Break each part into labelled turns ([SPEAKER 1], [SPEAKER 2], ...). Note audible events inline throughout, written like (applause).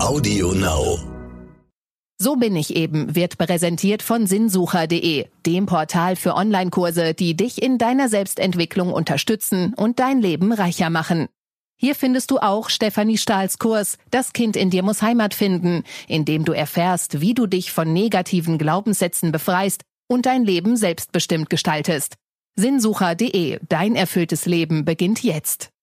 [SPEAKER 1] Audio Now.
[SPEAKER 2] So bin ich eben wird präsentiert von sinnsucher.de, dem Portal für Online-Kurse, die dich in deiner Selbstentwicklung unterstützen und dein Leben reicher machen. Hier findest du auch Stefanie Stahls Kurs Das Kind in dir muss Heimat finden, in dem du erfährst, wie du dich von negativen Glaubenssätzen befreist und dein Leben selbstbestimmt gestaltest. Sinnsucher.de, dein erfülltes Leben beginnt jetzt.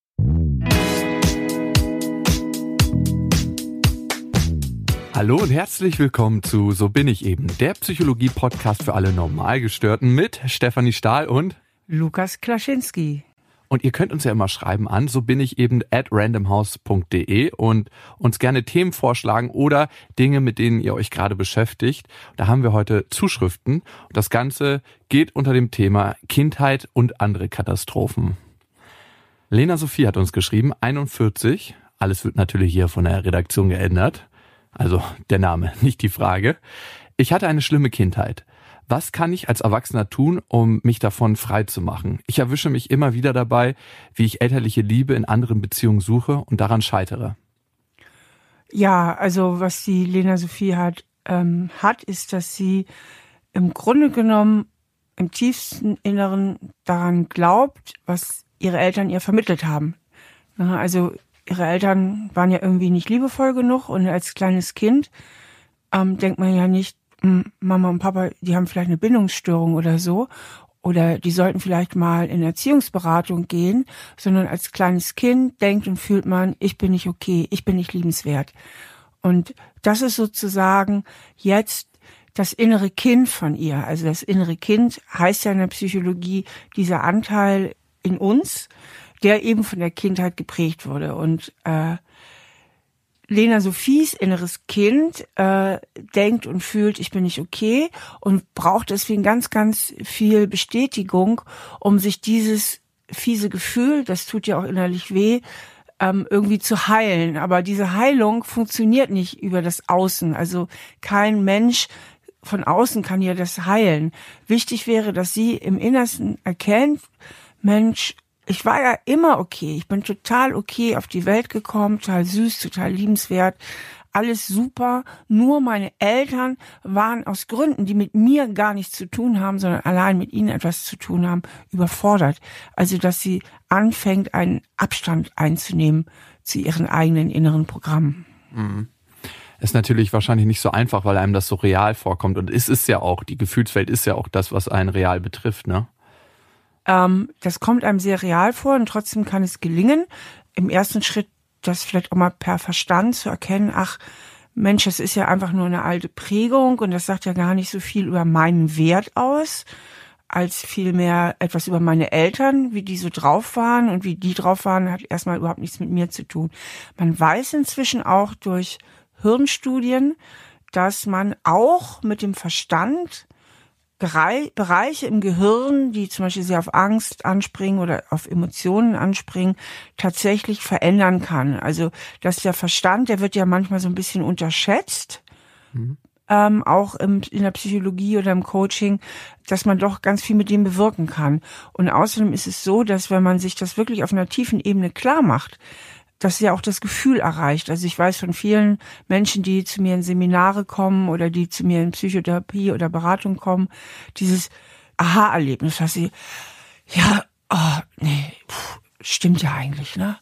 [SPEAKER 3] Hallo und herzlich willkommen zu So bin ich eben, der Psychologie-Podcast für alle Normalgestörten mit Stefanie Stahl und
[SPEAKER 4] Lukas Klaschinski.
[SPEAKER 3] Und ihr könnt uns ja immer schreiben an, so bin ich eben at randomhouse.de und uns gerne Themen vorschlagen oder Dinge, mit denen ihr euch gerade beschäftigt. Da haben wir heute Zuschriften. Und das Ganze geht unter dem Thema Kindheit und andere Katastrophen. Lena Sophie hat uns geschrieben, 41. Alles wird natürlich hier von der Redaktion geändert. Also der Name, (laughs) nicht die Frage. Ich hatte eine schlimme Kindheit. Was kann ich als Erwachsener tun, um mich davon frei zu machen? Ich erwische mich immer wieder dabei, wie ich elterliche Liebe in anderen Beziehungen suche und daran scheitere.
[SPEAKER 4] Ja, also was die Lena Sophie hat, ähm, hat, ist, dass sie im Grunde genommen im tiefsten Inneren daran glaubt, was ihre Eltern ihr vermittelt haben. Also ihre Eltern waren ja irgendwie nicht liebevoll genug und als kleines Kind ähm, denkt man ja nicht, hm, Mama und Papa, die haben vielleicht eine Bindungsstörung oder so oder die sollten vielleicht mal in Erziehungsberatung gehen, sondern als kleines Kind denkt und fühlt man, ich bin nicht okay, ich bin nicht liebenswert. Und das ist sozusagen jetzt das innere Kind von ihr. Also das innere Kind heißt ja in der Psychologie dieser Anteil in uns, der eben von der Kindheit geprägt wurde. Und äh, Lena Sophies inneres Kind äh, denkt und fühlt, ich bin nicht okay und braucht deswegen ganz, ganz viel Bestätigung, um sich dieses fiese Gefühl, das tut ja auch innerlich weh, ähm, irgendwie zu heilen. Aber diese Heilung funktioniert nicht über das Außen. Also kein Mensch von außen kann ihr das heilen. Wichtig wäre, dass sie im Innersten erkennt, Mensch, ich war ja immer okay. Ich bin total okay auf die Welt gekommen, total süß, total liebenswert. Alles super. Nur meine Eltern waren aus Gründen, die mit mir gar nichts zu tun haben, sondern allein mit ihnen etwas zu tun haben, überfordert. Also, dass sie anfängt, einen Abstand einzunehmen zu ihren eigenen inneren Programmen.
[SPEAKER 3] Mhm ist natürlich wahrscheinlich nicht so einfach, weil einem das so real vorkommt. Und es ist ja auch, die Gefühlswelt ist ja auch das, was einen real betrifft, ne?
[SPEAKER 4] Ähm, das kommt einem sehr real vor und trotzdem kann es gelingen, im ersten Schritt das vielleicht auch mal per Verstand zu erkennen, ach, Mensch, das ist ja einfach nur eine alte Prägung und das sagt ja gar nicht so viel über meinen Wert aus, als vielmehr etwas über meine Eltern, wie die so drauf waren und wie die drauf waren, hat erstmal überhaupt nichts mit mir zu tun. Man weiß inzwischen auch durch Hirnstudien, dass man auch mit dem Verstand Bereiche im Gehirn, die zum Beispiel sehr auf Angst anspringen oder auf Emotionen anspringen, tatsächlich verändern kann. Also, dass der Verstand, der wird ja manchmal so ein bisschen unterschätzt, mhm. ähm, auch im, in der Psychologie oder im Coaching, dass man doch ganz viel mit dem bewirken kann. Und außerdem ist es so, dass wenn man sich das wirklich auf einer tiefen Ebene klar macht, dass ja auch das Gefühl erreicht. Also ich weiß von vielen Menschen, die zu mir in Seminare kommen oder die zu mir in Psychotherapie oder Beratung kommen, dieses Aha-Erlebnis, dass sie, ja, oh, nee, pff, stimmt ja eigentlich, ne?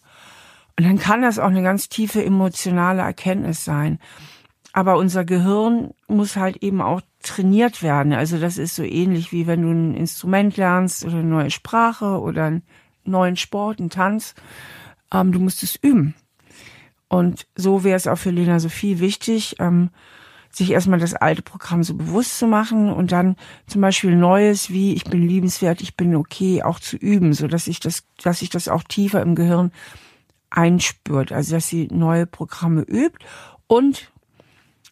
[SPEAKER 4] Und dann kann das auch eine ganz tiefe emotionale Erkenntnis sein. Aber unser Gehirn muss halt eben auch trainiert werden. Also das ist so ähnlich wie wenn du ein Instrument lernst oder eine neue Sprache oder einen neuen Sport, einen Tanz ähm, du musst es üben. Und so wäre es auch für Lena Sophie wichtig, ähm, sich erstmal das alte Programm so bewusst zu machen und dann zum Beispiel Neues wie ich bin liebenswert, ich bin okay auch zu üben, so dass ich das, dass sich das auch tiefer im Gehirn einspürt, also dass sie neue Programme übt und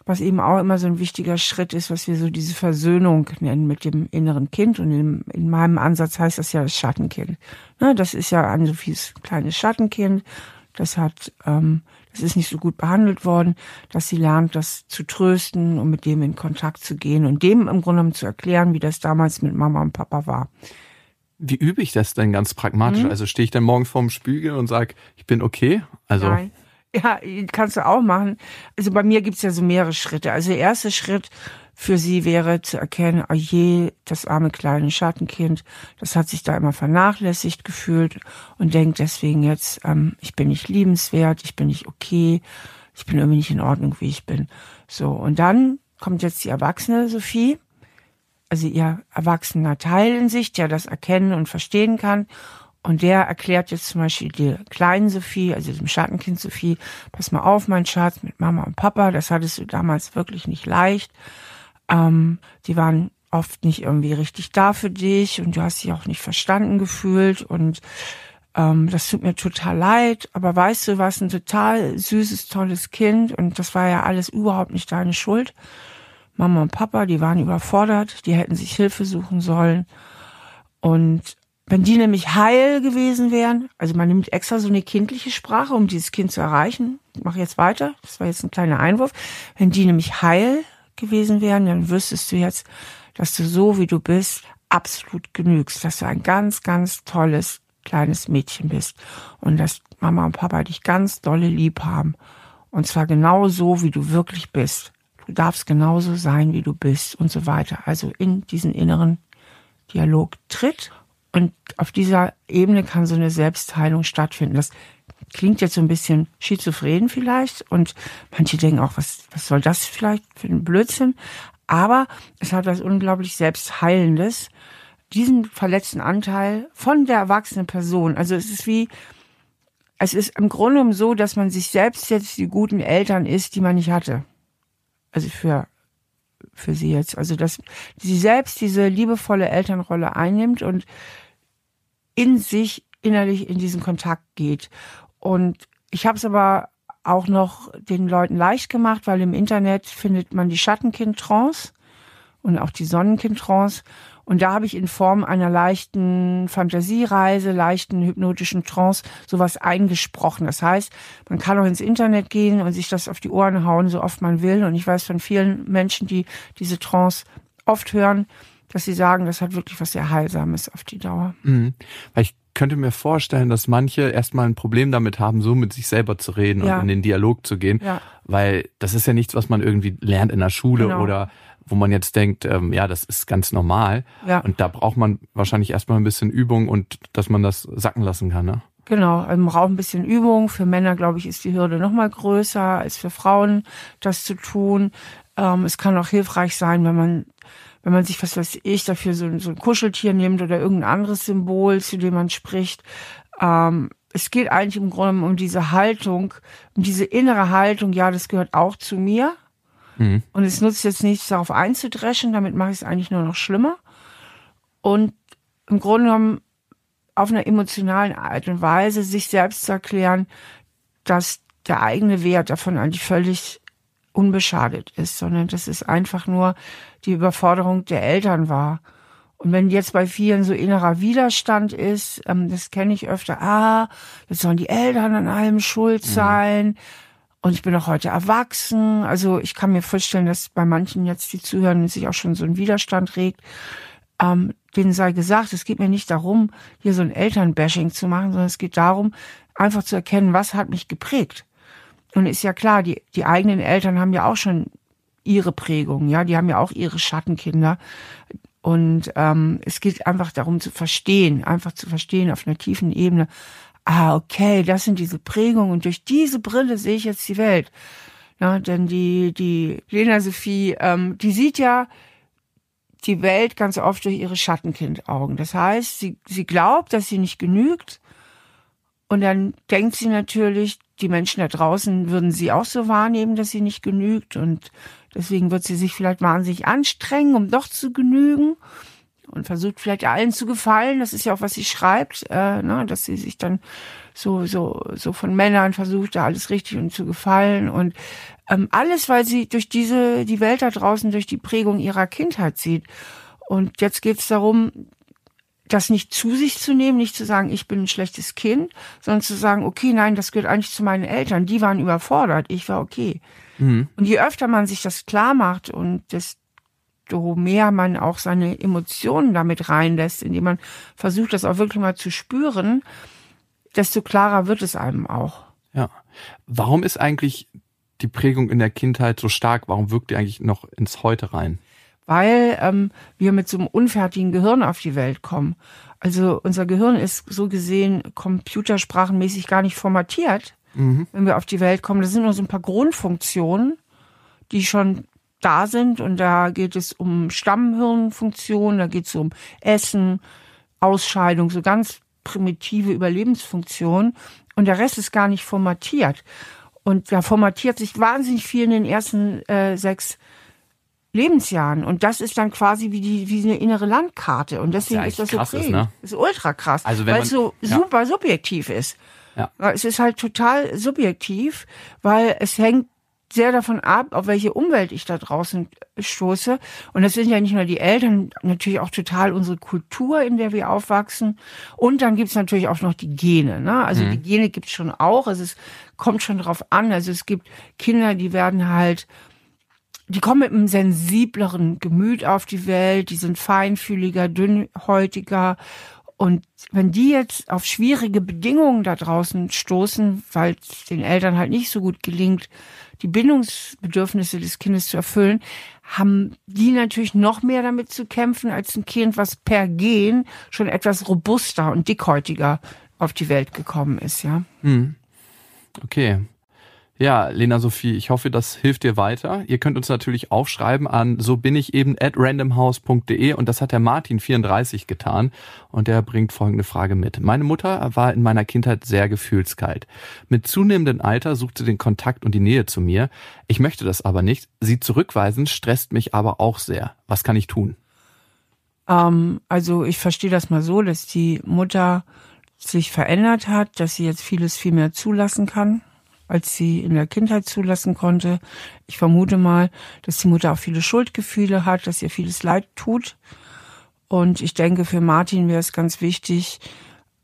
[SPEAKER 4] was eben auch immer so ein wichtiger Schritt ist, was wir so diese Versöhnung nennen mit dem inneren Kind. Und in, in meinem Ansatz heißt das ja das Schattenkind. Ne, das ist ja ein Sophies kleines Schattenkind. Das hat, ähm, das ist nicht so gut behandelt worden, dass sie lernt, das zu trösten und mit dem in Kontakt zu gehen und dem im Grunde genommen zu erklären, wie das damals mit Mama und Papa war.
[SPEAKER 3] Wie übe ich das denn ganz pragmatisch? Mhm. Also stehe ich dann morgens vorm Spiegel und sage, ich bin okay? Also
[SPEAKER 4] Nein Ja, kannst du auch machen. Also bei mir gibt's ja so mehrere Schritte. Also der erste Schritt für sie wäre zu erkennen, oh je, das arme kleine Schattenkind, das hat sich da immer vernachlässigt gefühlt und denkt deswegen jetzt, ähm, ich bin nicht liebenswert, ich bin nicht okay, ich bin irgendwie nicht in Ordnung, wie ich bin. So, und dann kommt jetzt die erwachsene Sophie, also ihr erwachsener Teil in sich, der das erkennen und verstehen kann. Und der erklärt jetzt zum Beispiel der kleinen Sophie, also dem Schattenkind Sophie, pass mal auf, mein Schatz, mit Mama und Papa, das hattest du damals wirklich nicht leicht. Ähm, die waren oft nicht irgendwie richtig da für dich und du hast dich auch nicht verstanden gefühlt und ähm, das tut mir total leid, aber weißt du, was ein total süßes, tolles Kind und das war ja alles überhaupt nicht deine Schuld. Mama und Papa, die waren überfordert, die hätten sich Hilfe suchen sollen und wenn die nämlich heil gewesen wären, also man nimmt extra so eine kindliche Sprache, um dieses Kind zu erreichen. Ich mache jetzt weiter, das war jetzt ein kleiner Einwurf. Wenn die nämlich heil gewesen wären, dann wüsstest du jetzt, dass du so wie du bist absolut genügst, dass du ein ganz, ganz tolles kleines Mädchen bist und dass Mama und Papa dich ganz dolle lieb haben. Und zwar genau so, wie du wirklich bist. Du darfst genauso sein, wie du bist und so weiter. Also in diesen inneren Dialog tritt und auf dieser Ebene kann so eine Selbstheilung stattfinden. Das klingt jetzt so ein bisschen schizophren vielleicht und manche denken auch, was, was soll das vielleicht für ein Blödsinn? Aber es hat was unglaublich Selbstheilendes, diesen verletzten Anteil von der erwachsenen Person. Also es ist wie, es ist im Grunde genommen so, dass man sich selbst jetzt die guten Eltern ist, die man nicht hatte. Also für, für sie jetzt. Also dass sie selbst diese liebevolle Elternrolle einnimmt und in sich innerlich in diesen Kontakt geht. Und ich habe es aber auch noch den Leuten leicht gemacht, weil im Internet findet man die Schattenkind-Trance und auch die Sonnenkind-Trance. Und da habe ich in Form einer leichten Fantasiereise, leichten hypnotischen Trance sowas eingesprochen. Das heißt, man kann auch ins Internet gehen und sich das auf die Ohren hauen, so oft man will. Und ich weiß von vielen Menschen, die diese Trance oft hören, dass sie sagen, das hat wirklich was sehr Heilsames auf die Dauer.
[SPEAKER 3] Mhm. Weil ich könnte mir vorstellen, dass manche erstmal ein Problem damit haben, so mit sich selber zu reden ja. und in den Dialog zu gehen, ja. weil das ist ja nichts, was man irgendwie lernt in der Schule genau. oder wo man jetzt denkt, ähm, ja, das ist ganz normal. Ja. Und da braucht man wahrscheinlich erstmal ein bisschen Übung und dass man das sacken lassen kann, ne?
[SPEAKER 4] Genau, man braucht ein bisschen Übung. Für Männer, glaube ich, ist die Hürde noch mal größer als für Frauen, das zu tun. Ähm, es kann auch hilfreich sein, wenn man wenn man sich, was weiß ich, dafür so, so ein Kuscheltier nimmt oder irgendein anderes Symbol, zu dem man spricht. Ähm, es geht eigentlich im Grunde um diese Haltung, um diese innere Haltung, ja, das gehört auch zu mir. Mhm. Und es nutzt jetzt nichts, darauf einzudreschen, damit mache ich es eigentlich nur noch schlimmer. Und im Grunde genommen auf einer emotionalen Art und Weise sich selbst zu erklären, dass der eigene Wert davon eigentlich völlig unbeschadet ist, sondern das ist einfach nur die Überforderung der Eltern war. Und wenn jetzt bei vielen so innerer Widerstand ist, ähm, das kenne ich öfter, ah, jetzt sollen die Eltern an allem schuld mhm. sein. Mhm. Und ich bin auch heute erwachsen. Also ich kann mir vorstellen, dass bei manchen jetzt, die zuhören, sich auch schon so ein Widerstand regt. Ähm, denen sei gesagt, es geht mir nicht darum, hier so ein Elternbashing zu machen, sondern es geht darum, einfach zu erkennen, was hat mich geprägt. Und ist ja klar, die, die eigenen Eltern haben ja auch schon ihre Prägung, ja, die haben ja auch ihre Schattenkinder. Und ähm, es geht einfach darum zu verstehen, einfach zu verstehen auf einer tiefen Ebene, ah, okay, das sind diese Prägungen und durch diese Brille sehe ich jetzt die Welt. Ja, denn die, die Lena Sophie, ähm, die sieht ja die Welt ganz oft durch ihre Schattenkindaugen. Das heißt, sie, sie glaubt, dass sie nicht genügt. Und dann denkt sie natürlich, die Menschen da draußen würden sie auch so wahrnehmen, dass sie nicht genügt. Und Deswegen wird sie sich vielleicht wahnsinnig anstrengen, um doch zu genügen und versucht vielleicht allen zu gefallen. Das ist ja auch, was sie schreibt, äh, ne, dass sie sich dann so so so von Männern versucht, da alles richtig und zu gefallen und ähm, alles, weil sie durch diese die Welt da draußen durch die Prägung ihrer Kindheit sieht. Und jetzt geht es darum, das nicht zu sich zu nehmen, nicht zu sagen, ich bin ein schlechtes Kind, sondern zu sagen, okay, nein, das gehört eigentlich zu meinen Eltern. Die waren überfordert, ich war okay. Mhm. Und je öfter man sich das klar macht und desto mehr man auch seine Emotionen damit reinlässt, indem man versucht, das auch wirklich mal zu spüren, desto klarer wird es einem auch.
[SPEAKER 3] Ja. Warum ist eigentlich die Prägung in der Kindheit so stark? Warum wirkt die eigentlich noch ins Heute rein?
[SPEAKER 4] Weil ähm, wir mit so einem unfertigen Gehirn auf die Welt kommen. Also unser Gehirn ist so gesehen computersprachenmäßig gar nicht formatiert, mhm. wenn wir auf die Welt kommen. Das sind nur so ein paar Grundfunktionen, die schon da sind. Und da geht es um Stammhirnfunktion, da geht es um Essen, Ausscheidung, so ganz primitive Überlebensfunktionen. Und der Rest ist gar nicht formatiert. Und da formatiert sich wahnsinnig viel in den ersten äh, sechs Lebensjahren. Und das ist dann quasi wie, die, wie eine innere Landkarte. Und deswegen ist, das so krass ist, ne? ist ultra krass, also weil man, es so ja. super subjektiv ist. Ja. Es ist halt total subjektiv, weil es hängt sehr davon ab, auf welche Umwelt ich da draußen stoße. Und das sind ja nicht nur die Eltern, natürlich auch total unsere Kultur, in der wir aufwachsen. Und dann gibt's natürlich auch noch die Gene. Ne? Also mhm. die Gene gibt's schon auch. Also es kommt schon drauf an. Also es gibt Kinder, die werden halt die kommen mit einem sensibleren Gemüt auf die Welt, die sind feinfühliger, dünnhäutiger. Und wenn die jetzt auf schwierige Bedingungen da draußen stoßen, weil es den Eltern halt nicht so gut gelingt, die Bindungsbedürfnisse des Kindes zu erfüllen, haben die natürlich noch mehr damit zu kämpfen als ein Kind, was per Gen schon etwas robuster und dickhäutiger auf die Welt gekommen ist, ja.
[SPEAKER 3] Hm. Okay. Ja, Lena Sophie, ich hoffe, das hilft dir weiter. Ihr könnt uns natürlich auch schreiben an so bin ich eben at randomhouse.de und das hat der Martin 34 getan und der bringt folgende Frage mit. Meine Mutter war in meiner Kindheit sehr gefühlskalt. Mit zunehmendem Alter sucht sie den Kontakt und die Nähe zu mir. Ich möchte das aber nicht. Sie zurückweisen stresst mich aber auch sehr. Was kann ich tun?
[SPEAKER 4] Ähm, also ich verstehe das mal so, dass die Mutter sich verändert hat, dass sie jetzt vieles viel mehr zulassen kann als sie in der Kindheit zulassen konnte. Ich vermute mal, dass die Mutter auch viele Schuldgefühle hat, dass ihr vieles Leid tut. Und ich denke, für Martin wäre es ganz wichtig,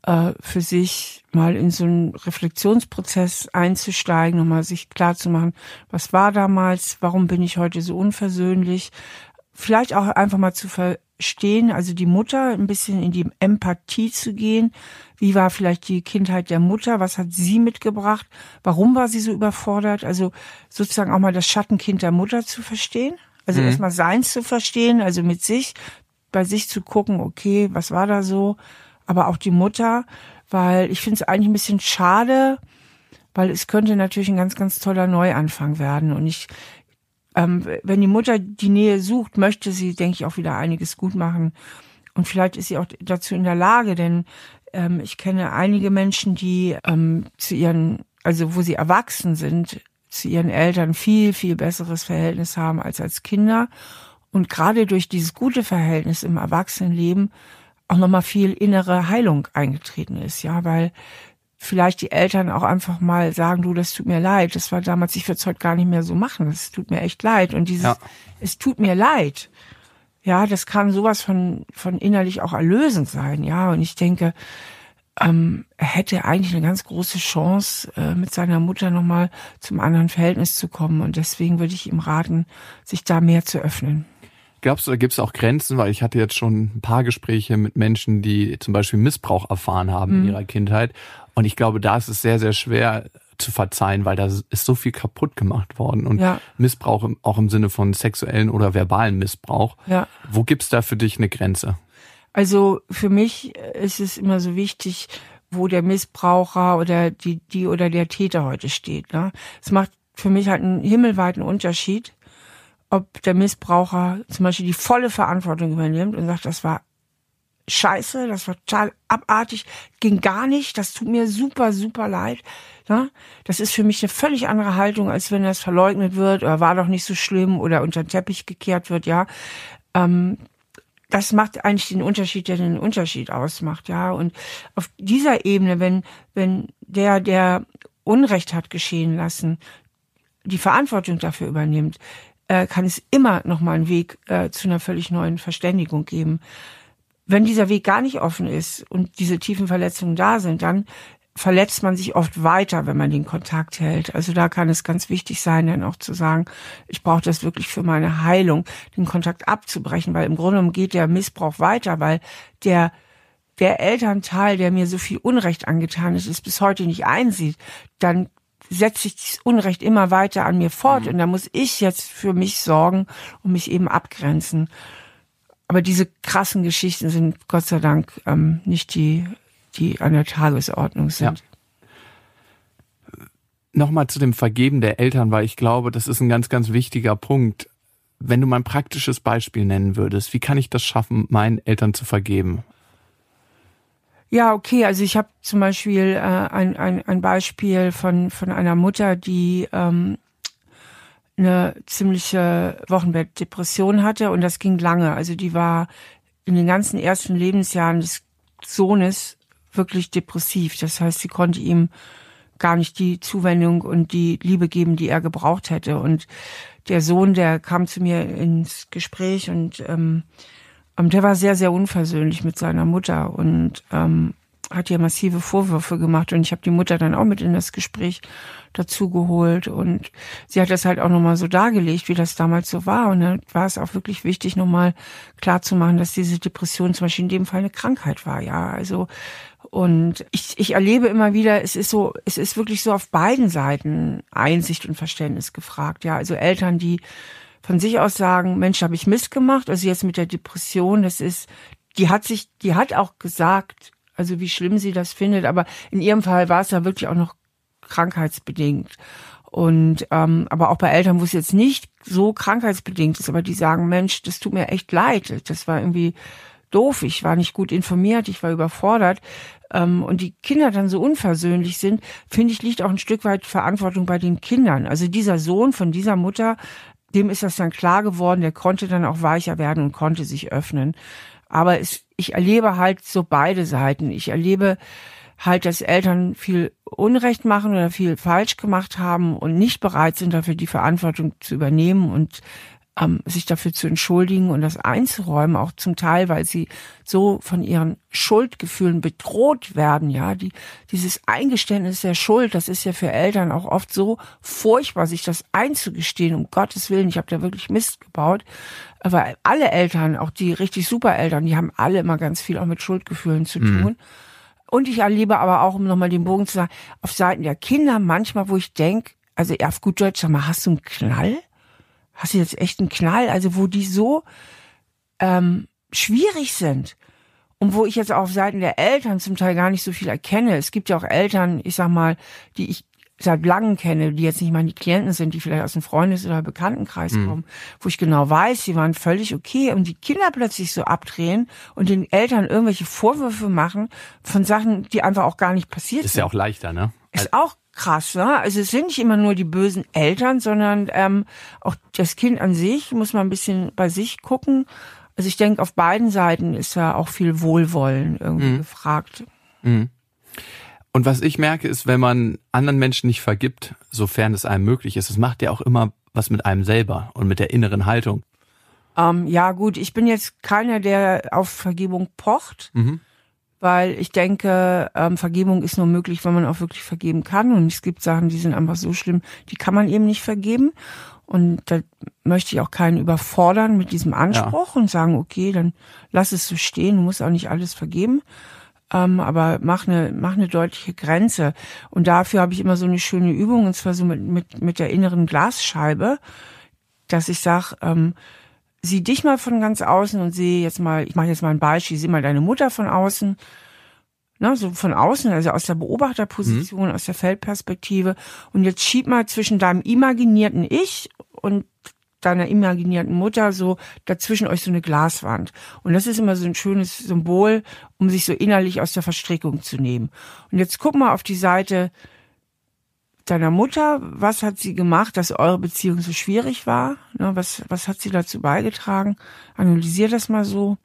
[SPEAKER 4] äh, für sich mal in so einen Reflexionsprozess einzusteigen, nochmal sich klar zu machen, was war damals, warum bin ich heute so unversöhnlich, vielleicht auch einfach mal zu verstehen, also die Mutter ein bisschen in die Empathie zu gehen. Wie war vielleicht die Kindheit der Mutter? Was hat sie mitgebracht? Warum war sie so überfordert? Also sozusagen auch mal das Schattenkind der Mutter zu verstehen. Also mhm. erstmal seins zu verstehen, also mit sich, bei sich zu gucken, okay, was war da so? Aber auch die Mutter, weil ich finde es eigentlich ein bisschen schade, weil es könnte natürlich ein ganz, ganz toller Neuanfang werden. Und ich ähm, wenn die Mutter die Nähe sucht, möchte sie, denke ich, auch wieder einiges gut machen. Und vielleicht ist sie auch dazu in der Lage, denn ähm, ich kenne einige Menschen, die ähm, zu ihren, also wo sie erwachsen sind, zu ihren Eltern viel, viel besseres Verhältnis haben als als Kinder. Und gerade durch dieses gute Verhältnis im Erwachsenenleben auch nochmal viel innere Heilung eingetreten ist, ja, weil vielleicht die Eltern auch einfach mal sagen, du, das tut mir leid, das war damals, ich würde es heute gar nicht mehr so machen, es tut mir echt leid. Und dieses, ja. es tut mir leid, ja, das kann sowas von, von innerlich auch erlösend sein, ja. Und ich denke, ähm, er hätte eigentlich eine ganz große Chance, äh, mit seiner Mutter nochmal zum anderen Verhältnis zu kommen. Und deswegen würde ich ihm raten, sich da mehr zu öffnen.
[SPEAKER 3] Glaubst du, da gibt es auch Grenzen? Weil ich hatte jetzt schon ein paar Gespräche mit Menschen, die zum Beispiel Missbrauch erfahren haben mhm. in ihrer Kindheit. Und ich glaube, da ist es sehr, sehr schwer zu verzeihen, weil da ist so viel kaputt gemacht worden. Und ja. Missbrauch auch im Sinne von sexuellen oder verbalen Missbrauch. Ja. Wo gibt's da für dich eine Grenze?
[SPEAKER 4] Also für mich ist es immer so wichtig, wo der Missbraucher oder die, die oder der Täter heute steht. Ne? Es macht für mich halt einen himmelweiten Unterschied, ob der Missbraucher zum Beispiel die volle Verantwortung übernimmt und sagt, das war scheiße, das war total abartig, ging gar nicht, das tut mir super, super leid. Ja? Das ist für mich eine völlig andere Haltung, als wenn das verleugnet wird oder war doch nicht so schlimm oder unter den Teppich gekehrt wird, ja. Ähm, das macht eigentlich den Unterschied, der den Unterschied ausmacht, ja. Und auf dieser Ebene, wenn, wenn der, der Unrecht hat geschehen lassen, die Verantwortung dafür übernimmt, äh, kann es immer noch mal einen Weg äh, zu einer völlig neuen Verständigung geben. Wenn dieser Weg gar nicht offen ist und diese tiefen Verletzungen da sind, dann verletzt man sich oft weiter, wenn man den Kontakt hält. Also da kann es ganz wichtig sein, dann auch zu sagen, ich brauche das wirklich für meine Heilung, den Kontakt abzubrechen, weil im Grunde genommen geht der Missbrauch weiter, weil der der Elternteil, der mir so viel Unrecht angetan ist, es bis heute nicht einsieht, dann setzt sich das Unrecht immer weiter an mir fort. Mhm. Und da muss ich jetzt für mich sorgen und mich eben abgrenzen. Aber diese krassen Geschichten sind Gott sei Dank ähm, nicht die, die an der Tagesordnung sind. Ja.
[SPEAKER 3] Nochmal zu dem Vergeben der Eltern, weil ich glaube, das ist ein ganz, ganz wichtiger Punkt. Wenn du mal ein praktisches Beispiel nennen würdest, wie kann ich das schaffen, meinen Eltern zu vergeben?
[SPEAKER 4] Ja, okay. Also ich habe zum Beispiel äh, ein, ein, ein Beispiel von, von einer Mutter, die ähm, eine ziemliche Wochenbettdepression hatte und das ging lange. Also die war in den ganzen ersten Lebensjahren des Sohnes wirklich depressiv. Das heißt, sie konnte ihm gar nicht die Zuwendung und die Liebe geben, die er gebraucht hätte. Und der Sohn, der kam zu mir ins Gespräch und ähm, der war sehr, sehr unversöhnlich mit seiner Mutter und ähm, hat ihr massive Vorwürfe gemacht und ich habe die Mutter dann auch mit in das Gespräch dazu geholt und sie hat das halt auch nochmal so dargelegt, wie das damals so war und dann war es auch wirklich wichtig, nochmal klar zu machen, dass diese Depression zum Beispiel in dem Fall eine Krankheit war, ja, also und ich, ich erlebe immer wieder, es ist so, es ist wirklich so auf beiden Seiten Einsicht und Verständnis gefragt, ja, also Eltern, die von sich aus sagen, Mensch, habe ich Mist gemacht. Also jetzt mit der Depression, das ist, die hat sich, die hat auch gesagt, also wie schlimm sie das findet, aber in ihrem Fall war es ja wirklich auch noch krankheitsbedingt. Und ähm, aber auch bei Eltern, wo es jetzt nicht so krankheitsbedingt ist, aber die sagen, Mensch, das tut mir echt leid. Das war irgendwie doof, ich war nicht gut informiert, ich war überfordert. Ähm, und die Kinder dann so unversöhnlich sind, finde ich, liegt auch ein Stück weit Verantwortung bei den Kindern. Also dieser Sohn von dieser Mutter dem ist das dann klar geworden, der konnte dann auch weicher werden und konnte sich öffnen. Aber es, ich erlebe halt so beide Seiten. Ich erlebe halt, dass Eltern viel Unrecht machen oder viel falsch gemacht haben und nicht bereit sind, dafür die Verantwortung zu übernehmen und ähm, sich dafür zu entschuldigen und das einzuräumen, auch zum Teil, weil sie so von ihren Schuldgefühlen bedroht werden, ja, die, dieses Eingeständnis der Schuld, das ist ja für Eltern auch oft so furchtbar, sich das einzugestehen, um Gottes Willen, ich habe da wirklich Mist gebaut, aber alle Eltern, auch die richtig super Eltern, die haben alle immer ganz viel auch mit Schuldgefühlen zu mhm. tun. Mhm. Und ich erlebe aber auch, um nochmal den Bogen zu sagen, auf Seiten der Kinder manchmal, wo ich denke, also auf gut Deutsch, sag mal, hast du einen Knall? Hast du jetzt echt einen Knall, also wo die so ähm, schwierig sind und wo ich jetzt auf Seiten der Eltern zum Teil gar nicht so viel erkenne. Es gibt ja auch Eltern, ich sag mal, die ich seit langem kenne, die jetzt nicht mal die Klienten sind, die vielleicht aus dem Freundes- oder Bekanntenkreis mhm. kommen, wo ich genau weiß, sie waren völlig okay und die Kinder plötzlich so abdrehen und den Eltern irgendwelche Vorwürfe machen von Sachen, die einfach auch gar nicht passiert
[SPEAKER 3] ist
[SPEAKER 4] sind.
[SPEAKER 3] Ist ja auch leichter, ne?
[SPEAKER 4] Ist auch krass, ne? Also es sind nicht immer nur die bösen Eltern, sondern ähm, auch das Kind an sich muss man ein bisschen bei sich gucken. Also ich denke, auf beiden Seiten ist ja auch viel Wohlwollen irgendwie mhm. gefragt. Mhm.
[SPEAKER 3] Und was ich merke, ist, wenn man anderen Menschen nicht vergibt, sofern es einem möglich ist, es macht ja auch immer was mit einem selber und mit der inneren Haltung.
[SPEAKER 4] Ähm, ja, gut, ich bin jetzt keiner, der auf Vergebung pocht. Mhm weil ich denke, ähm, Vergebung ist nur möglich, wenn man auch wirklich vergeben kann. Und es gibt Sachen, die sind einfach so schlimm, die kann man eben nicht vergeben. Und da möchte ich auch keinen überfordern mit diesem Anspruch ja. und sagen, okay, dann lass es so stehen, du musst auch nicht alles vergeben. Ähm, aber mach eine, mach eine deutliche Grenze. Und dafür habe ich immer so eine schöne Übung, und zwar so mit, mit, mit der inneren Glasscheibe, dass ich sage, ähm, sieh dich mal von ganz außen und sehe jetzt mal, ich mache jetzt mal ein Beispiel, sieh mal deine Mutter von außen, ne, so von außen, also aus der Beobachterposition, mhm. aus der Feldperspektive und jetzt schieb mal zwischen deinem imaginierten Ich und deiner imaginierten Mutter so dazwischen euch so eine Glaswand. Und das ist immer so ein schönes Symbol, um sich so innerlich aus der Verstrickung zu nehmen. Und jetzt guck mal auf die Seite deiner Mutter, was hat sie gemacht, dass eure Beziehung so schwierig war? Ne, was, was hat sie dazu beigetragen? Analysier das mal so.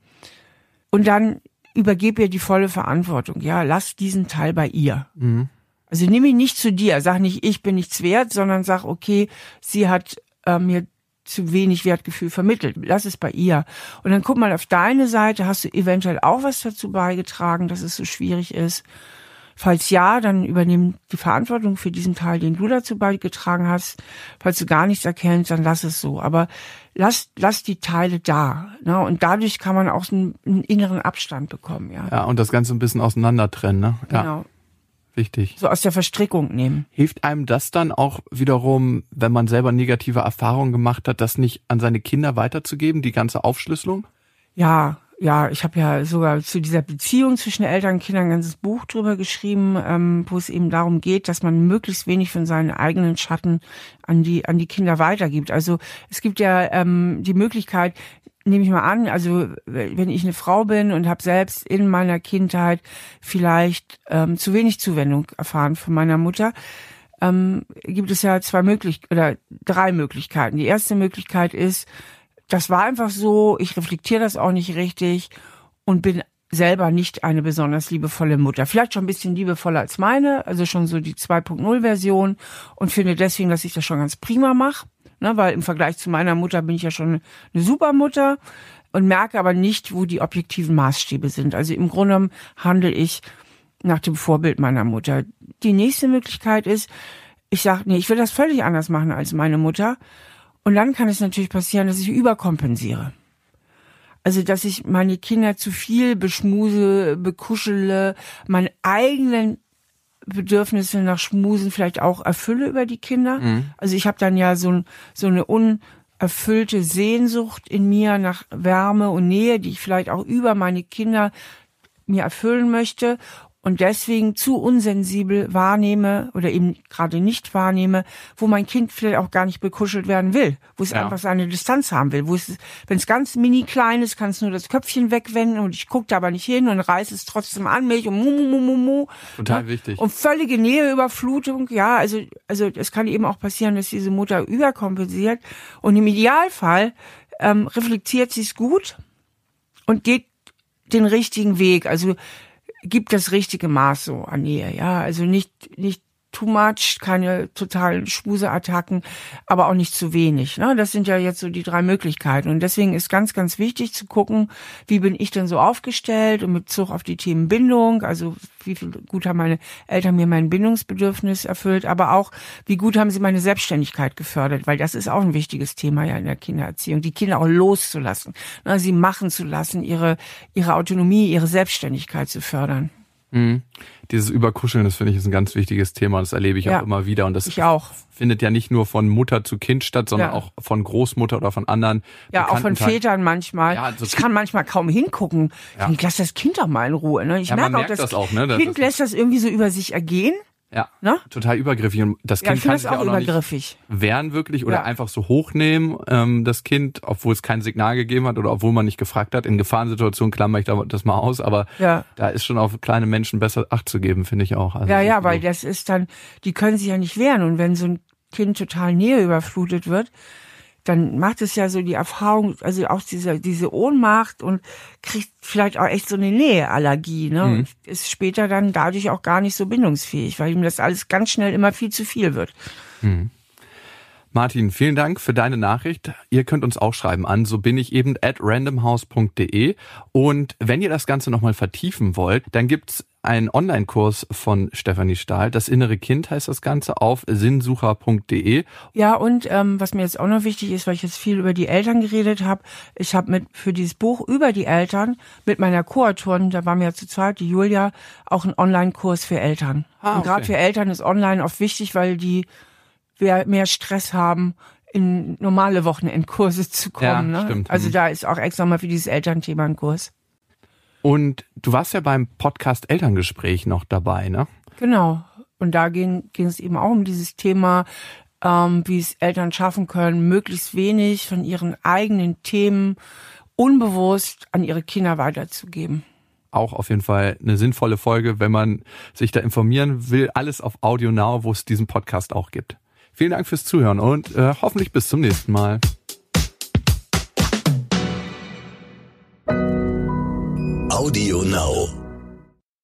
[SPEAKER 4] Und dann übergebe ihr die volle Verantwortung. Ja, lass diesen Teil bei ihr. Mhm. Also nimm ihn nicht zu dir. Sag nicht, ich bin nichts wert, sondern sag, okay, sie hat äh, mir zu wenig Wertgefühl vermittelt. Lass es bei ihr. Und dann guck mal auf deine Seite. Hast du eventuell auch was dazu beigetragen, dass es so schwierig ist? Falls ja, dann übernimm die Verantwortung für diesen Teil, den du dazu beigetragen hast. Falls du gar nichts erkennst, dann lass es so. Aber lass, lass die Teile da. Ne? Und dadurch kann man auch einen, einen inneren Abstand bekommen. Ja.
[SPEAKER 3] ja, und das Ganze ein bisschen auseinander trennen. Ne?
[SPEAKER 4] Ja. Genau.
[SPEAKER 3] Wichtig.
[SPEAKER 4] so aus der Verstrickung nehmen.
[SPEAKER 3] Hilft einem das dann auch wiederum, wenn man selber negative Erfahrungen gemacht hat, das nicht an seine Kinder weiterzugeben, die ganze Aufschlüsselung?
[SPEAKER 4] Ja, ja, ich habe ja sogar zu dieser Beziehung zwischen Eltern und Kindern ein ganzes Buch drüber geschrieben, ähm, wo es eben darum geht, dass man möglichst wenig von seinen eigenen Schatten an die an die Kinder weitergibt. Also es gibt ja ähm, die Möglichkeit, nehme ich mal an, also wenn ich eine Frau bin und habe selbst in meiner Kindheit vielleicht ähm, zu wenig Zuwendung erfahren von meiner Mutter, ähm, gibt es ja zwei möglich oder drei Möglichkeiten. Die erste Möglichkeit ist, das war einfach so, ich reflektiere das auch nicht richtig und bin selber nicht eine besonders liebevolle Mutter. Vielleicht schon ein bisschen liebevoller als meine, also schon so die 2.0 Version und finde deswegen, dass ich das schon ganz prima mache, ne, weil im Vergleich zu meiner Mutter bin ich ja schon eine super Mutter und merke aber nicht, wo die objektiven Maßstäbe sind. Also im Grunde genommen handle ich nach dem Vorbild meiner Mutter. Die nächste Möglichkeit ist, ich sage, nee, ich will das völlig anders machen als meine Mutter und dann kann es natürlich passieren, dass ich überkompensiere. Also, dass ich meine Kinder zu viel beschmuse, bekuschele, meine eigenen Bedürfnisse nach Schmusen vielleicht auch erfülle über die Kinder. Also ich habe dann ja so, ein, so eine unerfüllte Sehnsucht in mir nach Wärme und Nähe, die ich vielleicht auch über meine Kinder mir erfüllen möchte und deswegen zu unsensibel wahrnehme oder eben gerade nicht wahrnehme, wo mein Kind vielleicht auch gar nicht bekuschelt werden will, wo es
[SPEAKER 3] Ja.
[SPEAKER 4] einfach seine Distanz haben will, wo es, wenn es ganz mini klein ist, kann es nur das Köpfchen wegwenden und ich gucke da aber nicht hin und reiße es trotzdem an mich und mu, mu, mu, mu, mu.
[SPEAKER 3] Total wichtig.
[SPEAKER 4] Und völlige Näheüberflutung, ja, also, also es kann eben auch passieren, dass diese Mutter überkompensiert und im Idealfall ähm, reflektiert sie es gut und geht den richtigen Weg, also gibt das richtige Maß so an Nähe, ja, also nicht nicht too much, keine totalen Schmuseattacken, aber auch nicht zu wenig. Ne? Das sind ja jetzt so die drei Möglichkeiten. Und deswegen ist ganz, ganz wichtig zu gucken, wie bin ich denn so aufgestellt und mit Bezug auf die Themen Bindung, also wie viel gut haben meine Eltern mir mein Bindungsbedürfnis erfüllt, aber auch, wie gut haben sie meine Selbstständigkeit gefördert, weil das ist auch ein wichtiges Thema ja in der Kindererziehung, die Kinder auch loszulassen, ne? sie machen zu lassen, ihre, ihre Autonomie, ihre Selbstständigkeit zu fördern.
[SPEAKER 3] Mhm. Dieses Überkuscheln, das finde ich ist ein ganz wichtiges Thema. Das erlebe ich
[SPEAKER 4] Ja.
[SPEAKER 3] auch immer wieder. Und das findet ja nicht nur von Mutter zu Kind statt, sondern
[SPEAKER 4] Ja.
[SPEAKER 3] auch von Großmutter oder von anderen.
[SPEAKER 4] Ja, auch von
[SPEAKER 3] Teilen.
[SPEAKER 4] Vätern manchmal.
[SPEAKER 3] Ja, also
[SPEAKER 4] ich kann manchmal kaum hingucken.
[SPEAKER 3] Ja.
[SPEAKER 4] Ich lass das Kind doch mal in Ruhe. Ne? Ich merke auch, das,
[SPEAKER 3] das auch, ne? Das
[SPEAKER 4] Kind
[SPEAKER 3] ist-
[SPEAKER 4] lässt das irgendwie so über sich ergehen.
[SPEAKER 3] Ja,
[SPEAKER 4] Ne?
[SPEAKER 3] total übergriffig. Und das
[SPEAKER 4] Ja,
[SPEAKER 3] Kind
[SPEAKER 4] finde
[SPEAKER 3] kann sich ja
[SPEAKER 4] auch
[SPEAKER 3] auch noch nicht wehren wirklich oder
[SPEAKER 4] Ja.
[SPEAKER 3] einfach so hochnehmen, ähm, das Kind, obwohl es kein Signal gegeben hat oder obwohl man nicht gefragt hat. In Gefahrensituationen klammer ich da- das mal aus, aber
[SPEAKER 4] Ja.
[SPEAKER 3] da ist schon auf kleine Menschen besser Acht zu geben, finde ich auch. Also
[SPEAKER 4] Ja, ja, weil das ist dann, die können sich ja nicht wehren. Und wenn so ein Kind total Nähe überflutet wird, dann macht es ja so die Erfahrung, also auch diese, diese Ohnmacht und kriegt vielleicht auch echt so eine Näheallergie, ne? Und ist später dann dadurch auch gar nicht so bindungsfähig, weil ihm das alles ganz schnell immer viel zu viel wird.
[SPEAKER 3] Martin, vielen Dank für deine Nachricht. Ihr könnt uns auch schreiben an, so bin ich eben at randomhouse.de. Und wenn ihr das Ganze nochmal vertiefen wollt, dann gibt's einen Online-Kurs von Stefanie Stahl. Das innere Kind heißt das Ganze auf sinnsucher.de.
[SPEAKER 4] Ja, und ähm, was mir jetzt auch noch wichtig ist, weil ich jetzt viel über die Eltern geredet habe, ich habe mit für dieses Buch über die Eltern mit meiner Co-Autorin, da waren wir ja zu zweit, die Julia, auch einen Online-Kurs für Eltern.
[SPEAKER 3] Ah,
[SPEAKER 4] und gerade
[SPEAKER 3] okay.
[SPEAKER 4] für Eltern ist online oft wichtig, weil die mehr Stress haben, in normale Wochenendkurse zu kommen.
[SPEAKER 3] Ja,
[SPEAKER 4] ne?
[SPEAKER 3] stimmt.
[SPEAKER 4] Also
[SPEAKER 3] Mhm.
[SPEAKER 4] da ist auch extra mal für dieses Elternthema ein Kurs.
[SPEAKER 3] Und du warst ja beim Podcast Elterngespräch noch dabei, ne?
[SPEAKER 4] Genau. Und da ging, ging es eben auch um dieses Thema, ähm, wie es Eltern schaffen können, möglichst wenig von ihren eigenen Themen unbewusst an ihre Kinder weiterzugeben.
[SPEAKER 3] Auch auf jeden Fall eine sinnvolle Folge, wenn man sich da informieren will. Alles auf Audio Now, wo es diesen Podcast auch gibt. Vielen Dank fürs Zuhören und äh, hoffentlich bis zum nächsten Mal.
[SPEAKER 1] Audio Now.